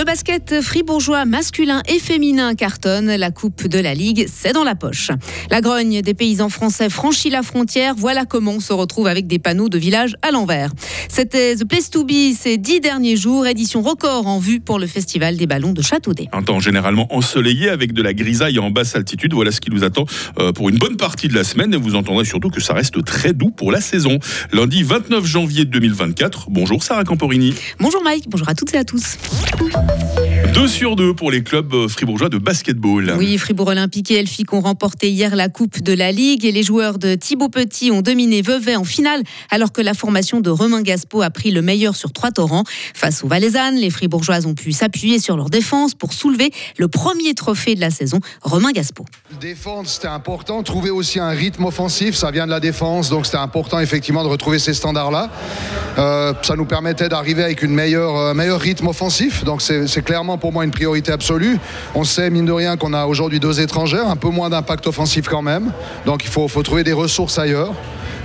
Le basket fribourgeois masculin et féminin cartonne. La Coupe de la Ligue, c'est dans la poche. La grogne des paysans français franchit la frontière. Voilà comment on se retrouve avec des panneaux de village à l'envers. C'était The Place to Be ces dix derniers jours. Édition record en vue pour le Festival des ballons de Châteaudet. Un temps généralement ensoleillé avec de la grisaille en basse altitude. Voilà ce qui nous attend euh, pour une bonne partie de la semaine. Et vous entendrez surtout que ça reste très doux pour la saison. Lundi 29 janvier 2024. Bonjour Sarah Camporini. Bonjour Mike, bonjour à toutes et à tous. Thank you. 2 sur 2 pour les clubs euh, fribourgeois de basketball. Oui, Fribourg Olympique et Elfic ont remporté hier la Coupe de la Ligue et les joueurs de Thibaut Petit ont dominé Vevey en finale alors que la formation de Romain Gaspo a pris le meilleur sur trois torrents. Face aux Valaisannes, les Fribourgeoises ont pu s'appuyer sur leur défense pour soulever le premier trophée de la saison, Romain Gaspo. Défendre, c'était important. Trouver aussi un rythme offensif, ça vient de la défense, donc c'était important effectivement de retrouver ces standards-là. Euh, ça nous permettait d'arriver avec une meilleure, euh, meilleur rythme offensif, donc c'est clairement pour moi une priorité absolue. On sait, mine de rien, qu'on a aujourd'hui deux étrangères, un peu moins d'impact offensif quand même. Donc il faut, trouver des ressources ailleurs.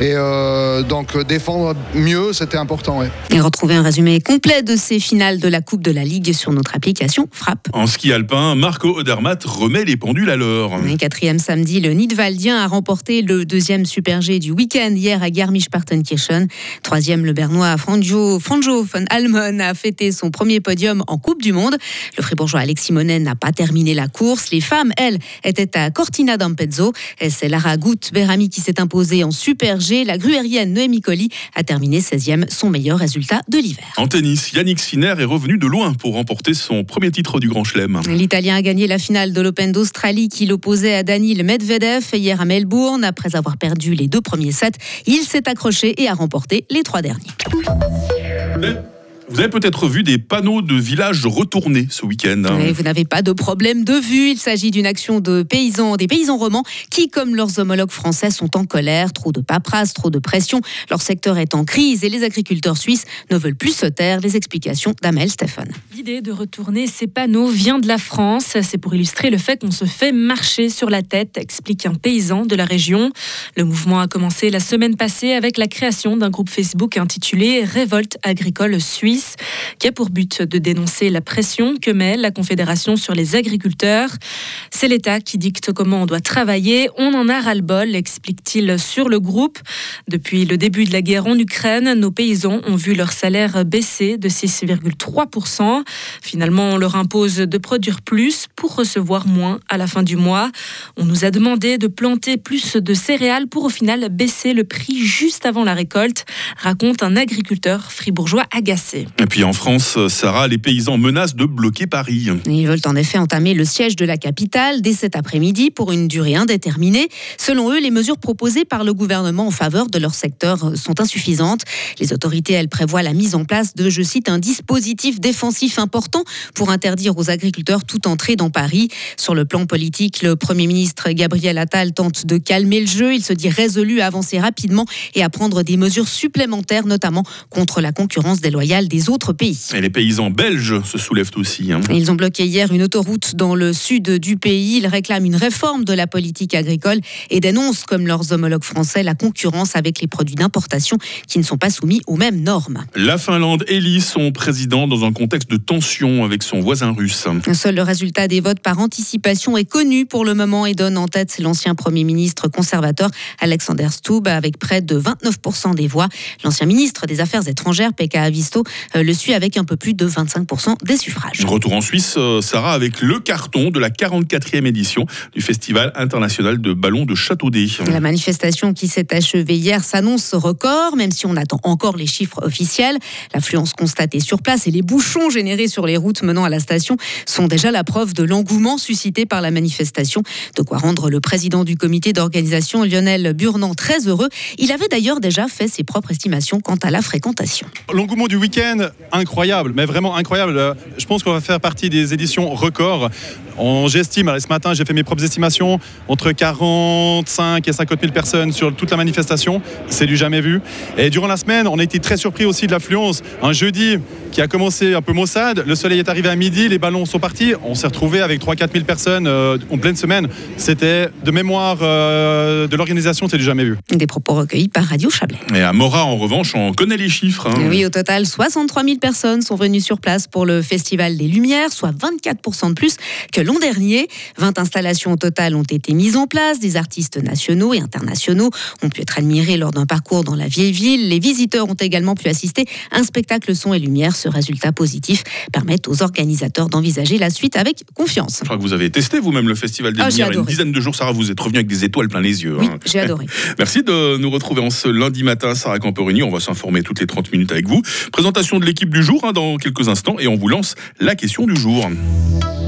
Et euh, donc défendre mieux, c'était important. Ouais. Et retrouver un résumé complet de ces finales de la Coupe de la Ligue sur notre application Frappe. En ski alpin, Marco Odermatt remet les pendules à l'heure. quatrième samedi, le Nidwaldien a remporté le deuxième Super G du week-end hier à Garmisch-Partenkirchen. Troisième, le Bernois Franjo, Franjo von Almon a fêté son premier podium en Coupe du Monde. Le fribourgeois Alexis Monet n'a pas terminé la course. Les femmes, elles, étaient à Cortina d'Ampezzo. Et c'est Lara Goutte Berami qui s'est imposée en Super G la gruérienne Noémie Colli a terminé 16e, son meilleur résultat de l'hiver. En tennis, Yannick Sinner est revenu de loin pour remporter son premier titre du Grand Chelem. L'Italien a gagné la finale de l'Open d'Australie qui l'opposait à Daniil Medvedev hier à Melbourne. Après avoir perdu les deux premiers sets, il s'est accroché et a remporté les trois derniers. Vous avez peut-être vu des panneaux de village retournés ce week-end. Hein. vous n'avez pas de problème de vue. Il s'agit d'une action de paysans, des paysans romans qui, comme leurs homologues français, sont en colère. Trop de paperasse, trop de pression. Leur secteur est en crise et les agriculteurs suisses ne veulent plus se taire. Les explications d'Amel Stéphane. L'idée de retourner ces panneaux vient de la France. C'est pour illustrer le fait qu'on se fait marcher sur la tête, explique un paysan de la région. Le mouvement a commencé la semaine passée avec la création d'un groupe Facebook intitulé Révolte agricole suisse qui a pour but de dénoncer la pression que met la Confédération sur les agriculteurs. C'est l'État qui dicte comment on doit travailler. On en a ras-le-bol, explique-t-il sur le groupe. Depuis le début de la guerre en Ukraine, nos paysans ont vu leur salaire baisser de 6,3%. Finalement, on leur impose de produire plus pour recevoir moins à la fin du mois. On nous a demandé de planter plus de céréales pour au final baisser le prix juste avant la récolte, raconte un agriculteur fribourgeois agacé. Et puis en France, Sarah, les paysans menacent de bloquer Paris. Ils veulent en effet entamer le siège de la capitale dès cet après-midi pour une durée indéterminée. Selon eux, les mesures proposées par le gouvernement en faveur de leur secteur sont insuffisantes. Les autorités, elles, prévoient la mise en place de, je cite, un dispositif défensif important pour interdire aux agriculteurs toute entrée dans Paris. Sur le plan politique, le Premier ministre Gabriel Attal tente de calmer le jeu. Il se dit résolu à avancer rapidement et à prendre des mesures supplémentaires, notamment contre la concurrence déloyale des autres pays. Et les paysans belges se soulèvent aussi. Hein. Ils ont bloqué hier une autoroute dans le sud du pays. Ils réclament une réforme de la politique agricole et dénoncent, comme leurs homologues français, la concurrence avec les produits d'importation qui ne sont pas soumis aux mêmes normes. La Finlande élit son président dans un contexte de tension avec son voisin russe. Seul le résultat des votes par anticipation est connu pour le moment et donne en tête l'ancien Premier ministre conservateur Alexander Stubb avec près de 29% des voix. L'ancien ministre des Affaires étrangères, Pekka Avisto, le suit avec un peu plus de 25% des suffrages. Retour en Suisse, euh, Sarah, avec le carton de la 44e édition du Festival international de ballons de Châteaudet. La manifestation qui s'est achevée hier s'annonce record, même si on attend encore les chiffres officiels. L'affluence constatée sur place et les bouchons générés sur les routes menant à la station sont déjà la preuve de l'engouement suscité par la manifestation. De quoi rendre le président du comité d'organisation, Lionel Burnand, très heureux. Il avait d'ailleurs déjà fait ses propres estimations quant à la fréquentation. L'engouement du week-end incroyable, mais vraiment incroyable. Euh, je pense qu'on va faire partie des éditions records. J'estime, ce matin j'ai fait mes propres estimations, entre 45 et 50 000 personnes sur toute la manifestation. C'est du jamais vu. Et durant la semaine, on a été très surpris aussi de l'affluence. Un jeudi qui a commencé un peu maussade. Le soleil est arrivé à midi, les ballons sont partis. On s'est retrouvé avec 3-4 000 personnes euh, en pleine semaine. C'était de mémoire euh, de l'organisation, c'est du jamais vu. Des propos recueillis par Radio Chablais. Et à Mora, en revanche, on connaît les chiffres. hein. Oui, au total, 63 000 personnes sont venues sur place pour le Festival des Lumières, soit 24 de plus que l'an dernier. 20 installations au total ont été mises en place. Des artistes nationaux et internationaux ont pu être admirés lors d'un parcours dans la vieille ville. Les visiteurs ont également pu assister à un spectacle son et lumière. Ce résultat positif permet aux organisateurs d'envisager la suite avec confiance. Je crois que vous avez testé vous-même le Festival des Ah, Lumières. Une dizaine de jours, Sarah, vous êtes revenu avec des étoiles plein les yeux. Oui, hein. j'ai adoré. Merci de nous retrouver en ce lundi matin, Sarah Camperini. On va s'informer toutes les 30 minutes avec vous. Présentation de l'équipe du jour hein, dans quelques instants et on vous lance la question du jour.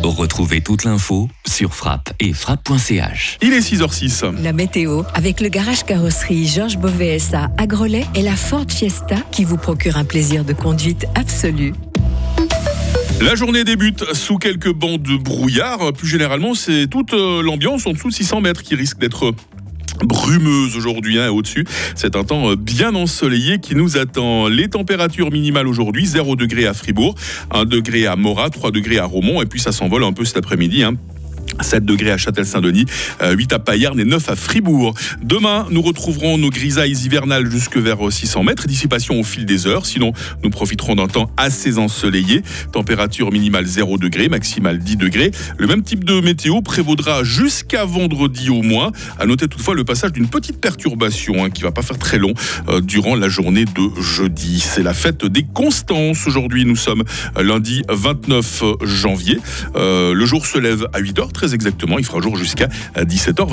Retrouvez toute l'info sur frappe et frappe.ch. Il est 6h06. La météo, avec le garage carrosserie Georges Beauvais à Agrolais et la Ford Fiesta qui vous procure un plaisir de conduite absolu. La journée débute sous quelques bancs de brouillard. Plus généralement, c'est toute euh, l'ambiance en dessous de 600 mètres qui risque d'être brumeuse aujourd'hui hein, au-dessus. C'est un temps euh, bien ensoleillé qui nous attend. Les températures minimales aujourd'hui, 0 degré à Fribourg, 1 degré à Morat, 3 degrés à Romont et puis ça s'envole un peu cet après-midi. hein. 7 degrés à Châtel-Saint-Denis, euh, 8 à Payerne et 9 à Fribourg. Demain, nous retrouverons nos grisailles hivernales jusque vers euh, 600 mètres. Dissipation au fil des heures. Sinon, nous profiterons d'un temps assez ensoleillé. Température minimale 0 degré, maximale 10 degrés. Le même type de météo prévaudra jusqu'à vendredi au moins. À noter toutefois le passage d'une petite perturbation hein, qui va pas faire très long euh, durant la journée de jeudi. C'est la fête des Constances. Aujourd'hui, nous sommes euh, lundi 29 janvier. Euh, le jour se lève à 8h exactement. Il fera jour jusqu'à 17h.